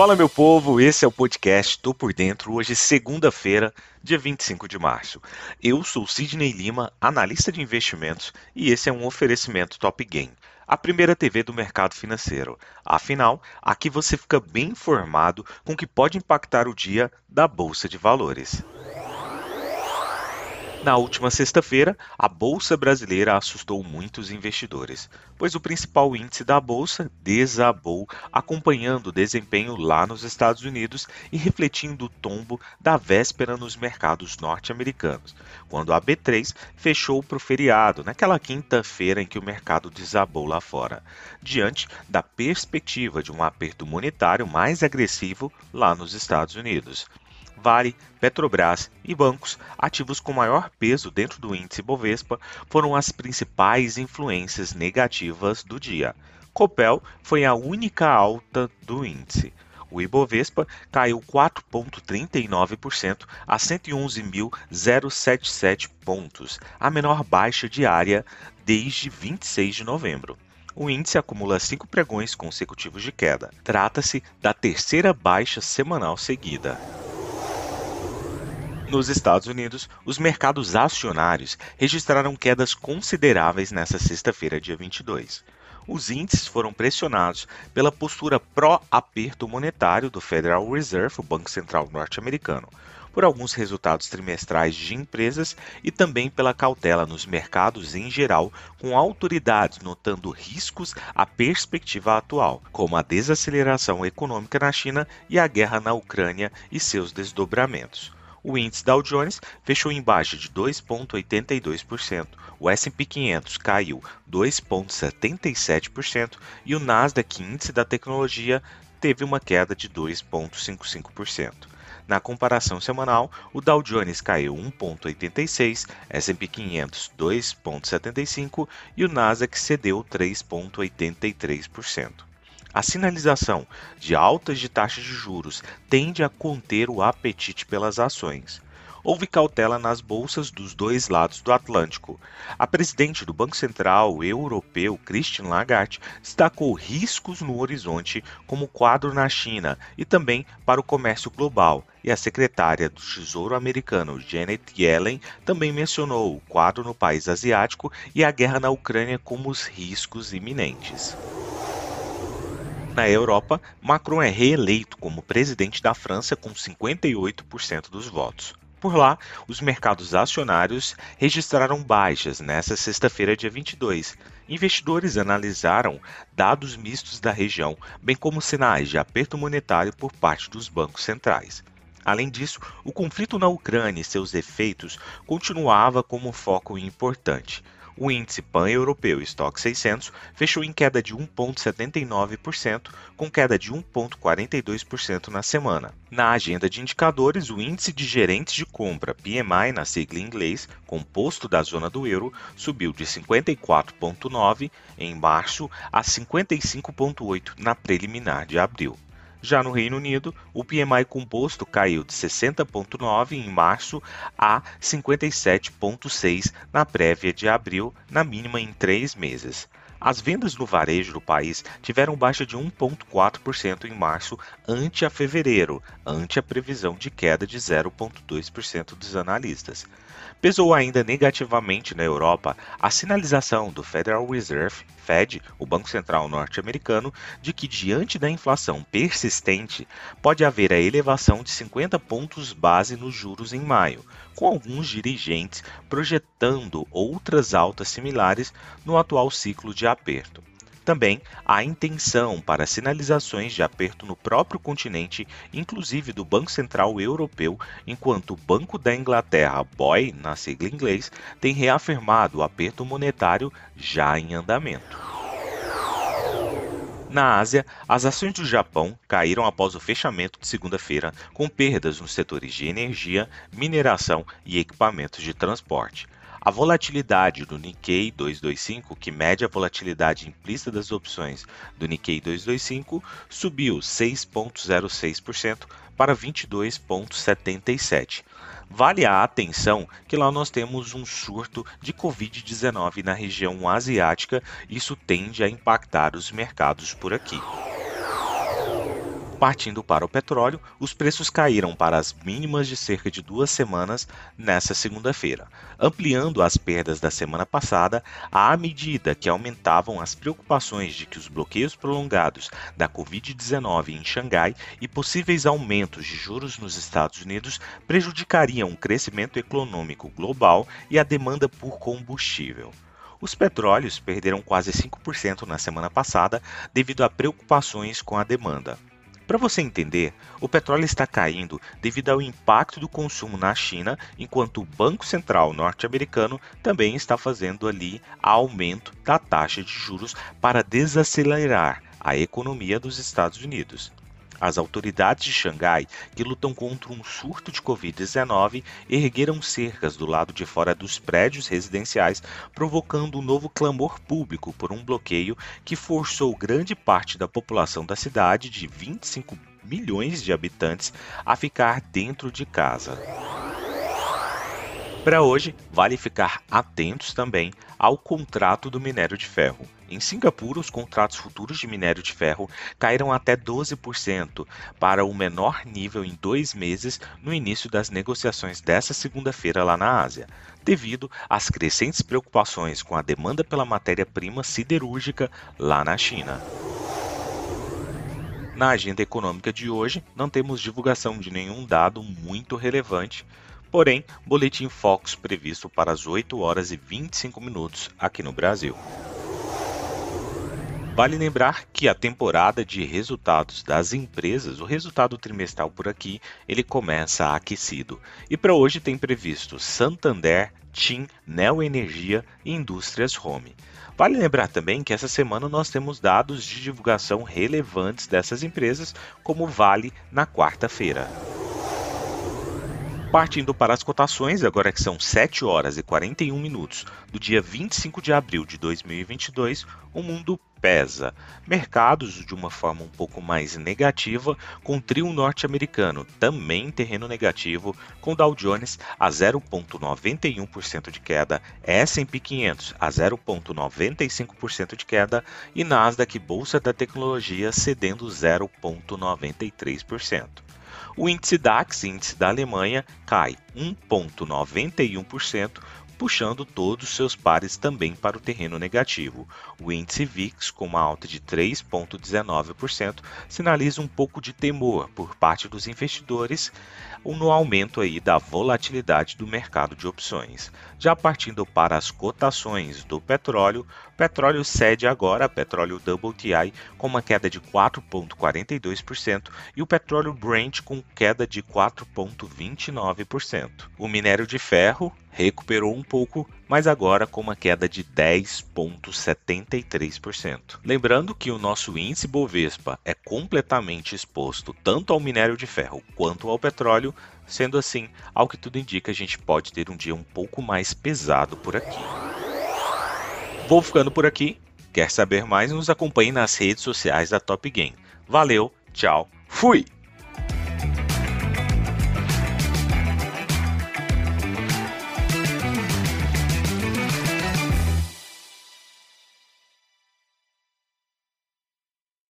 Fala meu povo, esse é o podcast Tô por Dentro, hoje segunda-feira, dia 25 de março. Eu sou Sidney Lima, analista de investimentos, e esse é um oferecimento Top Game, a primeira TV do mercado financeiro. Afinal, aqui você fica bem informado com o que pode impactar o dia da Bolsa de Valores. Na última sexta-feira, a Bolsa Brasileira assustou muitos investidores, pois o principal índice da Bolsa desabou, acompanhando o desempenho lá nos Estados Unidos e refletindo o tombo da véspera nos mercados norte-americanos, quando a B3 fechou para o feriado, naquela quinta-feira em que o mercado desabou lá fora, diante da perspectiva de um aperto monetário mais agressivo lá nos Estados Unidos. Vale, Petrobras e bancos, ativos com maior peso dentro do índice Bovespa, foram as principais influências negativas do dia. Copel foi a única alta do índice. O Ibovespa caiu 4,39% a 111.077 pontos, a menor baixa diária desde 26 de novembro. O índice acumula cinco pregões consecutivos de queda. Trata-se da terceira baixa semanal seguida. Nos Estados Unidos, os mercados acionários registraram quedas consideráveis nesta sexta-feira, dia 22. Os índices foram pressionados pela postura pró-aperto monetário do Federal Reserve, o Banco Central norte-americano, por alguns resultados trimestrais de empresas e também pela cautela nos mercados em geral, com autoridades notando riscos à perspectiva atual, como a desaceleração econômica na China e a guerra na Ucrânia e seus desdobramentos. O índice Dow Jones fechou em baixa de 2,82%, o S&P 500 caiu 2,77% e o Nasdaq Índice da Tecnologia teve uma queda de 2,55%. Na comparação semanal, o Dow Jones caiu 1,86, S&P 500 2,75 e o Nasdaq cedeu 3,83%. A sinalização de altas de taxas de juros tende a conter o apetite pelas ações. Houve cautela nas bolsas dos dois lados do Atlântico. A presidente do Banco Central Europeu, Christine Lagarde, destacou riscos no horizonte como quadro na China e também para o comércio global. E a secretária do Tesouro americano, Janet Yellen, também mencionou o quadro no país asiático e a guerra na Ucrânia como os riscos iminentes. Na Europa, Macron é reeleito como presidente da França com 58% dos votos. Por lá, os mercados acionários registraram baixas nesta sexta-feira, dia 22. Investidores analisaram dados mistos da região, bem como sinais de aperto monetário por parte dos bancos centrais. Além disso, o conflito na Ucrânia e seus efeitos continuava como foco importante. O índice pan-europeu Stock 600 fechou em queda de 1,79%, com queda de 1,42% na semana. Na agenda de indicadores, o índice de gerentes de compra PMI na sigla em inglês, composto da zona do euro, subiu de 54,9 em março a 55,8 na preliminar de abril. Já no Reino Unido, o PMI composto caiu de 60,9 em março a 57,6 na prévia de abril, na mínima em três meses. As vendas no varejo do país tiveram baixa de 1,4% em março ante a fevereiro, ante a previsão de queda de 0,2% dos analistas. Pesou ainda negativamente na Europa a sinalização do Federal Reserve, Fed, o Banco Central norte-americano, de que diante da inflação persistente pode haver a elevação de 50 pontos base nos juros em maio, com alguns dirigentes projetando outras altas similares no atual ciclo de aperto. Também há intenção para sinalizações de aperto no próprio continente, inclusive do Banco Central Europeu, enquanto o Banco da Inglaterra, BOE, na sigla inglês, tem reafirmado o aperto monetário já em andamento. Na Ásia, as ações do Japão caíram após o fechamento de segunda-feira, com perdas nos setores de energia, mineração e equipamentos de transporte. A volatilidade do Nikkei 225, que mede a volatilidade implícita das opções do Nikkei 225, subiu 6,06% para 22,77%. Vale a atenção que lá nós temos um surto de Covid-19 na região asiática, isso tende a impactar os mercados por aqui. Partindo para o petróleo, os preços caíram para as mínimas de cerca de duas semanas nesta segunda-feira, ampliando as perdas da semana passada à medida que aumentavam as preocupações de que os bloqueios prolongados da Covid-19 em Xangai e possíveis aumentos de juros nos Estados Unidos prejudicariam o crescimento econômico global e a demanda por combustível. Os petróleos perderam quase 5% na semana passada devido a preocupações com a demanda. Para você entender, o petróleo está caindo devido ao impacto do consumo na China, enquanto o Banco Central norte-americano também está fazendo ali aumento da taxa de juros para desacelerar a economia dos Estados Unidos. As autoridades de Xangai, que lutam contra um surto de Covid-19, ergueram cercas do lado de fora dos prédios residenciais, provocando um novo clamor público por um bloqueio que forçou grande parte da população da cidade, de 25 milhões de habitantes, a ficar dentro de casa. Para hoje, vale ficar atentos também ao contrato do minério de ferro. Em Singapura, os contratos futuros de minério de ferro caíram até 12% para o menor nível em dois meses no início das negociações dessa segunda-feira lá na Ásia, devido às crescentes preocupações com a demanda pela matéria-prima siderúrgica lá na China. Na agenda econômica de hoje, não temos divulgação de nenhum dado muito relevante Porém, boletim Focus previsto para as 8 horas e 25 minutos aqui no Brasil. Vale lembrar que a temporada de resultados das empresas, o resultado trimestral por aqui, ele começa aquecido. E para hoje tem previsto Santander, TIM, Neo Energia e Indústrias Home. Vale lembrar também que essa semana nós temos dados de divulgação relevantes dessas empresas, como Vale na quarta-feira. Partindo para as cotações, agora que são 7 horas e 41 minutos do dia 25 de abril de 2022, o mundo pesa. Mercados de uma forma um pouco mais negativa, com o trio norte-americano também em terreno negativo, com Dow Jones a 0,91% de queda, S&P 500 a 0,95% de queda e Nasdaq Bolsa da Tecnologia cedendo 0,93%. O índice DAX, índice da Alemanha, cai 1,91%, puxando todos os seus pares também para o terreno negativo. O índice VIX, com uma alta de 3,19%, sinaliza um pouco de temor por parte dos investidores no aumento aí da volatilidade do mercado de opções. Já partindo para as cotações do petróleo, petróleo cede agora petróleo WTI com uma queda de 4,42% e o petróleo Brent com queda de 4,29%. O minério de ferro recuperou um pouco, mas agora com uma queda de 10,73%. Lembrando que o nosso índice Bovespa é completamente exposto tanto ao minério de ferro quanto ao petróleo, sendo assim, ao que tudo indica, a gente pode ter um dia um pouco mais pesado por aqui. Vou ficando por aqui. Quer saber mais? Nos acompanhe nas redes sociais da Top Game. Valeu, tchau, fui!